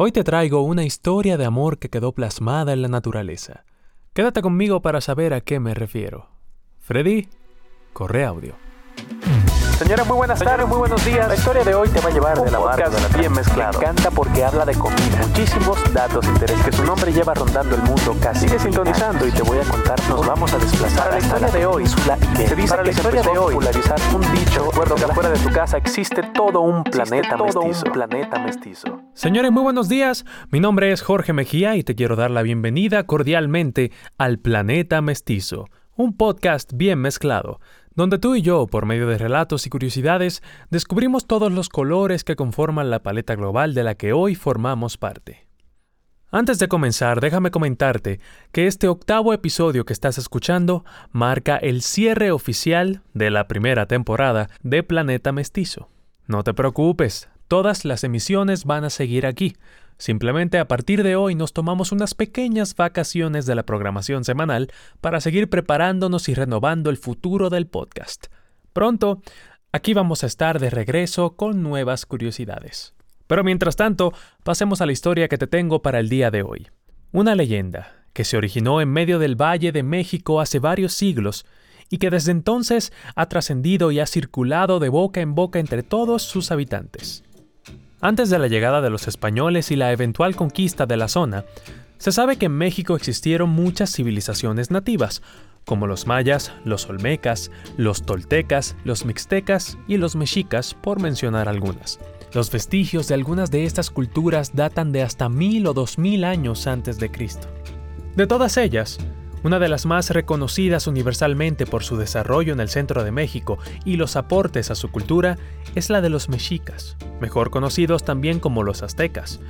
Hoy te traigo una historia de amor que quedó plasmada en la naturaleza. Quédate conmigo para saber a qué me refiero. Freddy, corre audio. Señores, muy buenas tardes, muy buenos días. La historia de hoy te va a llevar de la mano de la bien mezclado. Me encanta porque habla de comida. Muchísimos datos de interés que su nombre lleva rondando el mundo casi. Sigue sintonizando y te voy a contar. Nos vamos a desplazar. Para la historia de hoy, se dice para la historia de hoy, popularizar un dicho. Recuerdo que afuera de tu casa existe todo un planeta todo mestizo. un planeta mestizo. Señores, muy buenos días. Mi nombre es Jorge Mejía y te quiero dar la bienvenida cordialmente al Planeta Mestizo, un podcast bien mezclado donde tú y yo, por medio de relatos y curiosidades, descubrimos todos los colores que conforman la paleta global de la que hoy formamos parte. Antes de comenzar, déjame comentarte que este octavo episodio que estás escuchando marca el cierre oficial de la primera temporada de Planeta Mestizo. No te preocupes, todas las emisiones van a seguir aquí, Simplemente a partir de hoy nos tomamos unas pequeñas vacaciones de la programación semanal para seguir preparándonos y renovando el futuro del podcast. Pronto, aquí vamos a estar de regreso con nuevas curiosidades. Pero mientras tanto, pasemos a la historia que te tengo para el día de hoy. Una leyenda que se originó en medio del Valle de México hace varios siglos y que desde entonces ha trascendido y ha circulado de boca en boca entre todos sus habitantes. Antes de la llegada de los españoles y la eventual conquista de la zona, se sabe que en México existieron muchas civilizaciones nativas, como los mayas, los olmecas, los toltecas, los mixtecas y los mexicas, por mencionar algunas. Los vestigios de algunas de estas culturas datan de hasta mil o dos mil años antes de Cristo. De todas ellas, una de las más reconocidas universalmente por su desarrollo en el centro de México y los aportes a su cultura es la de los mexicas, mejor conocidos también como los aztecas,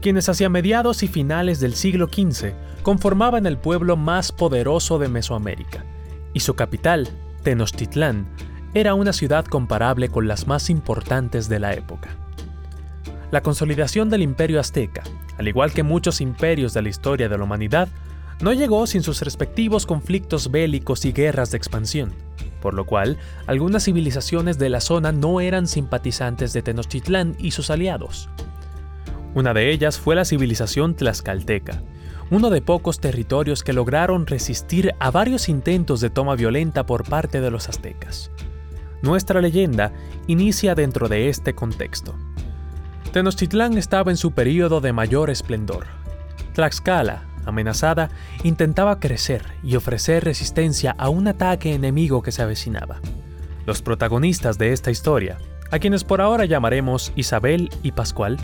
quienes hacia mediados y finales del siglo XV conformaban el pueblo más poderoso de Mesoamérica, y su capital, Tenochtitlán, era una ciudad comparable con las más importantes de la época. La consolidación del imperio azteca, al igual que muchos imperios de la historia de la humanidad, no llegó sin sus respectivos conflictos bélicos y guerras de expansión, por lo cual algunas civilizaciones de la zona no eran simpatizantes de Tenochtitlán y sus aliados. Una de ellas fue la civilización tlaxcalteca, uno de pocos territorios que lograron resistir a varios intentos de toma violenta por parte de los aztecas. Nuestra leyenda inicia dentro de este contexto. Tenochtitlán estaba en su período de mayor esplendor. Tlaxcala, amenazada, intentaba crecer y ofrecer resistencia a un ataque enemigo que se avecinaba. Los protagonistas de esta historia, a quienes por ahora llamaremos Isabel y Pascual,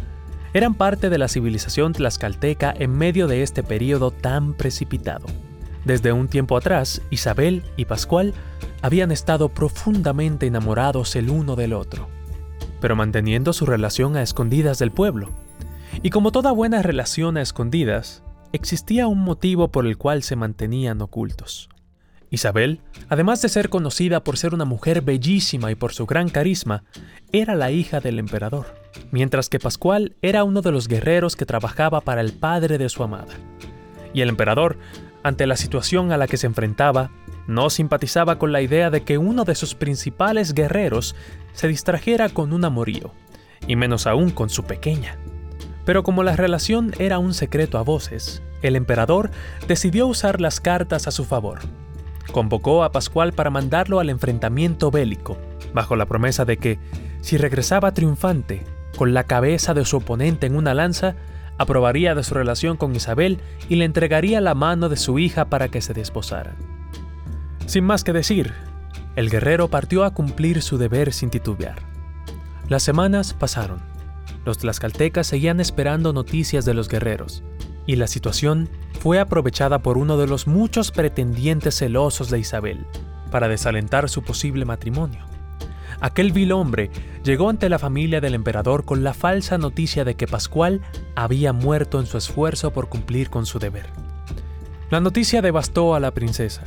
eran parte de la civilización tlaxcalteca en medio de este periodo tan precipitado. Desde un tiempo atrás, Isabel y Pascual habían estado profundamente enamorados el uno del otro, pero manteniendo su relación a escondidas del pueblo. Y como toda buena relación a escondidas, existía un motivo por el cual se mantenían ocultos. Isabel, además de ser conocida por ser una mujer bellísima y por su gran carisma, era la hija del emperador, mientras que Pascual era uno de los guerreros que trabajaba para el padre de su amada. Y el emperador, ante la situación a la que se enfrentaba, no simpatizaba con la idea de que uno de sus principales guerreros se distrajera con un amorío, y menos aún con su pequeña. Pero como la relación era un secreto a voces, el emperador decidió usar las cartas a su favor. Convocó a Pascual para mandarlo al enfrentamiento bélico, bajo la promesa de que, si regresaba triunfante, con la cabeza de su oponente en una lanza, aprobaría de su relación con Isabel y le entregaría la mano de su hija para que se desposaran. Sin más que decir, el guerrero partió a cumplir su deber sin titubear. Las semanas pasaron. Los tlaxcaltecas seguían esperando noticias de los guerreros, y la situación fue aprovechada por uno de los muchos pretendientes celosos de Isabel para desalentar su posible matrimonio. Aquel vil hombre llegó ante la familia del emperador con la falsa noticia de que Pascual había muerto en su esfuerzo por cumplir con su deber. La noticia devastó a la princesa,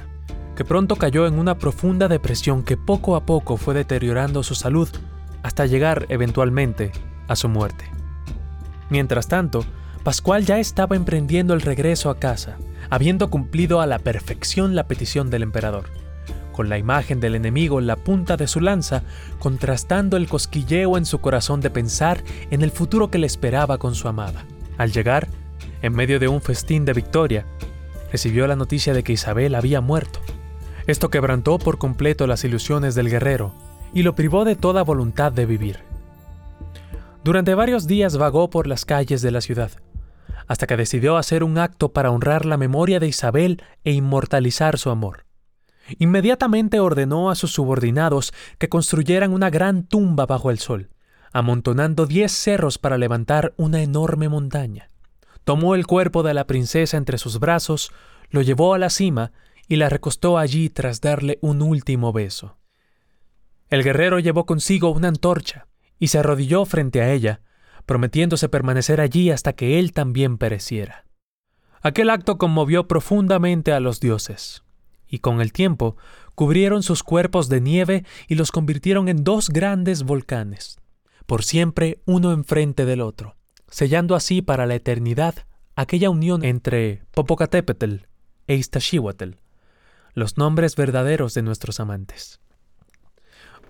que pronto cayó en una profunda depresión que poco a poco fue deteriorando su salud hasta llegar eventualmente a su muerte. Mientras tanto, Pascual ya estaba emprendiendo el regreso a casa, habiendo cumplido a la perfección la petición del emperador, con la imagen del enemigo en la punta de su lanza, contrastando el cosquilleo en su corazón de pensar en el futuro que le esperaba con su amada. Al llegar, en medio de un festín de victoria, recibió la noticia de que Isabel había muerto. Esto quebrantó por completo las ilusiones del guerrero y lo privó de toda voluntad de vivir. Durante varios días vagó por las calles de la ciudad, hasta que decidió hacer un acto para honrar la memoria de Isabel e inmortalizar su amor. Inmediatamente ordenó a sus subordinados que construyeran una gran tumba bajo el sol, amontonando diez cerros para levantar una enorme montaña. Tomó el cuerpo de la princesa entre sus brazos, lo llevó a la cima y la recostó allí tras darle un último beso. El guerrero llevó consigo una antorcha y se arrodilló frente a ella, prometiéndose permanecer allí hasta que él también pereciera. Aquel acto conmovió profundamente a los dioses, y con el tiempo cubrieron sus cuerpos de nieve y los convirtieron en dos grandes volcanes, por siempre uno enfrente del otro, sellando así para la eternidad aquella unión entre Popocatépetl e Iztaccíhuatl, los nombres verdaderos de nuestros amantes.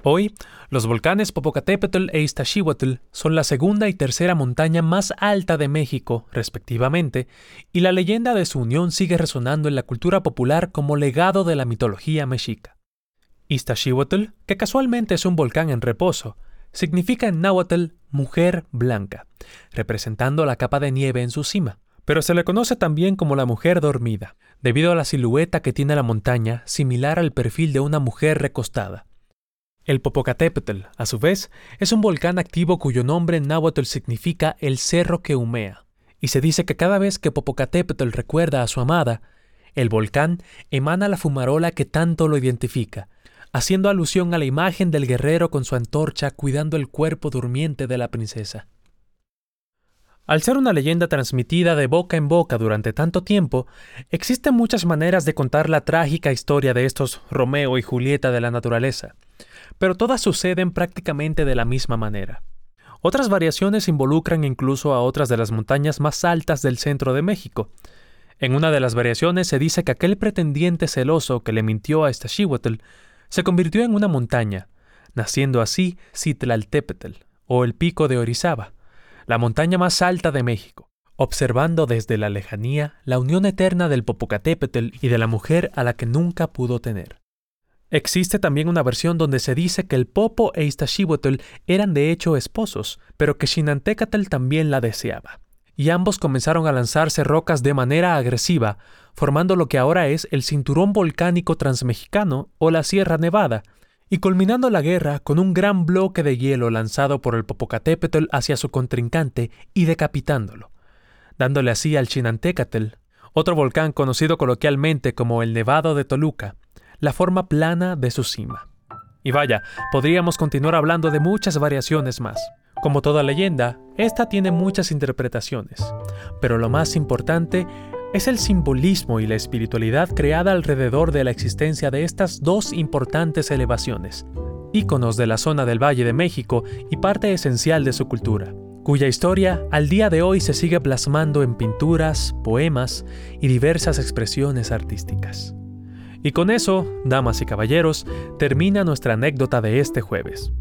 Hoy, los volcanes Popocatépetl e Iztaccíhuatl son la segunda y tercera montaña más alta de México, respectivamente, y la leyenda de su unión sigue resonando en la cultura popular como legado de la mitología mexica. Iztaccíhuatl, que casualmente es un volcán en reposo, significa en náhuatl mujer blanca, representando la capa de nieve en su cima, pero se le conoce también como la mujer dormida, debido a la silueta que tiene la montaña similar al perfil de una mujer recostada. El Popocatépetl, a su vez, es un volcán activo cuyo nombre en náhuatl significa el cerro que humea, y se dice que cada vez que Popocatépetl recuerda a su amada, el volcán emana la fumarola que tanto lo identifica, haciendo alusión a la imagen del guerrero con su antorcha cuidando el cuerpo durmiente de la princesa. Al ser una leyenda transmitida de boca en boca durante tanto tiempo, existen muchas maneras de contar la trágica historia de estos Romeo y Julieta de la naturaleza pero todas suceden prácticamente de la misma manera. Otras variaciones involucran incluso a otras de las montañas más altas del centro de México. En una de las variaciones se dice que aquel pretendiente celoso que le mintió a Iztaccíhuatl se convirtió en una montaña, naciendo así Citlaltépetl, o el pico de Orizaba, la montaña más alta de México, observando desde la lejanía la unión eterna del Popocatépetl y de la mujer a la que nunca pudo tener. Existe también una versión donde se dice que el Popo e Iztaccíhuatl eran de hecho esposos, pero que Xinantécatl también la deseaba. Y ambos comenzaron a lanzarse rocas de manera agresiva, formando lo que ahora es el Cinturón Volcánico Transmexicano o la Sierra Nevada, y culminando la guerra con un gran bloque de hielo lanzado por el Popocatépetl hacia su contrincante y decapitándolo, dándole así al Chinantécatl, otro volcán conocido coloquialmente como el Nevado de Toluca, la forma plana de su cima. Y vaya, podríamos continuar hablando de muchas variaciones más. Como toda leyenda, esta tiene muchas interpretaciones, pero lo más importante es el simbolismo y la espiritualidad creada alrededor de la existencia de estas dos importantes elevaciones, íconos de la zona del Valle de México y parte esencial de su cultura, cuya historia al día de hoy se sigue plasmando en pinturas, poemas y diversas expresiones artísticas. Y con eso, damas y caballeros, termina nuestra anécdota de este jueves.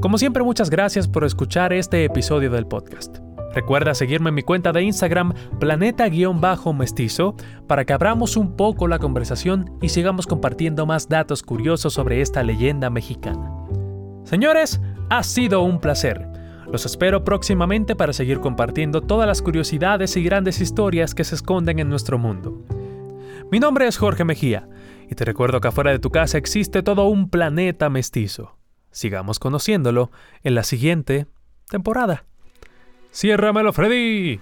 Como siempre, muchas gracias por escuchar este episodio del podcast. Recuerda seguirme en mi cuenta de Instagram, planeta-mestizo, para que abramos un poco la conversación y sigamos compartiendo más datos curiosos sobre esta leyenda mexicana. Señores, ha sido un placer. Los espero próximamente para seguir compartiendo todas las curiosidades y grandes historias que se esconden en nuestro mundo. Mi nombre es Jorge Mejía y te recuerdo que afuera de tu casa existe todo un planeta mestizo. Sigamos conociéndolo en la siguiente temporada. ¡Ciérramelo, Freddy!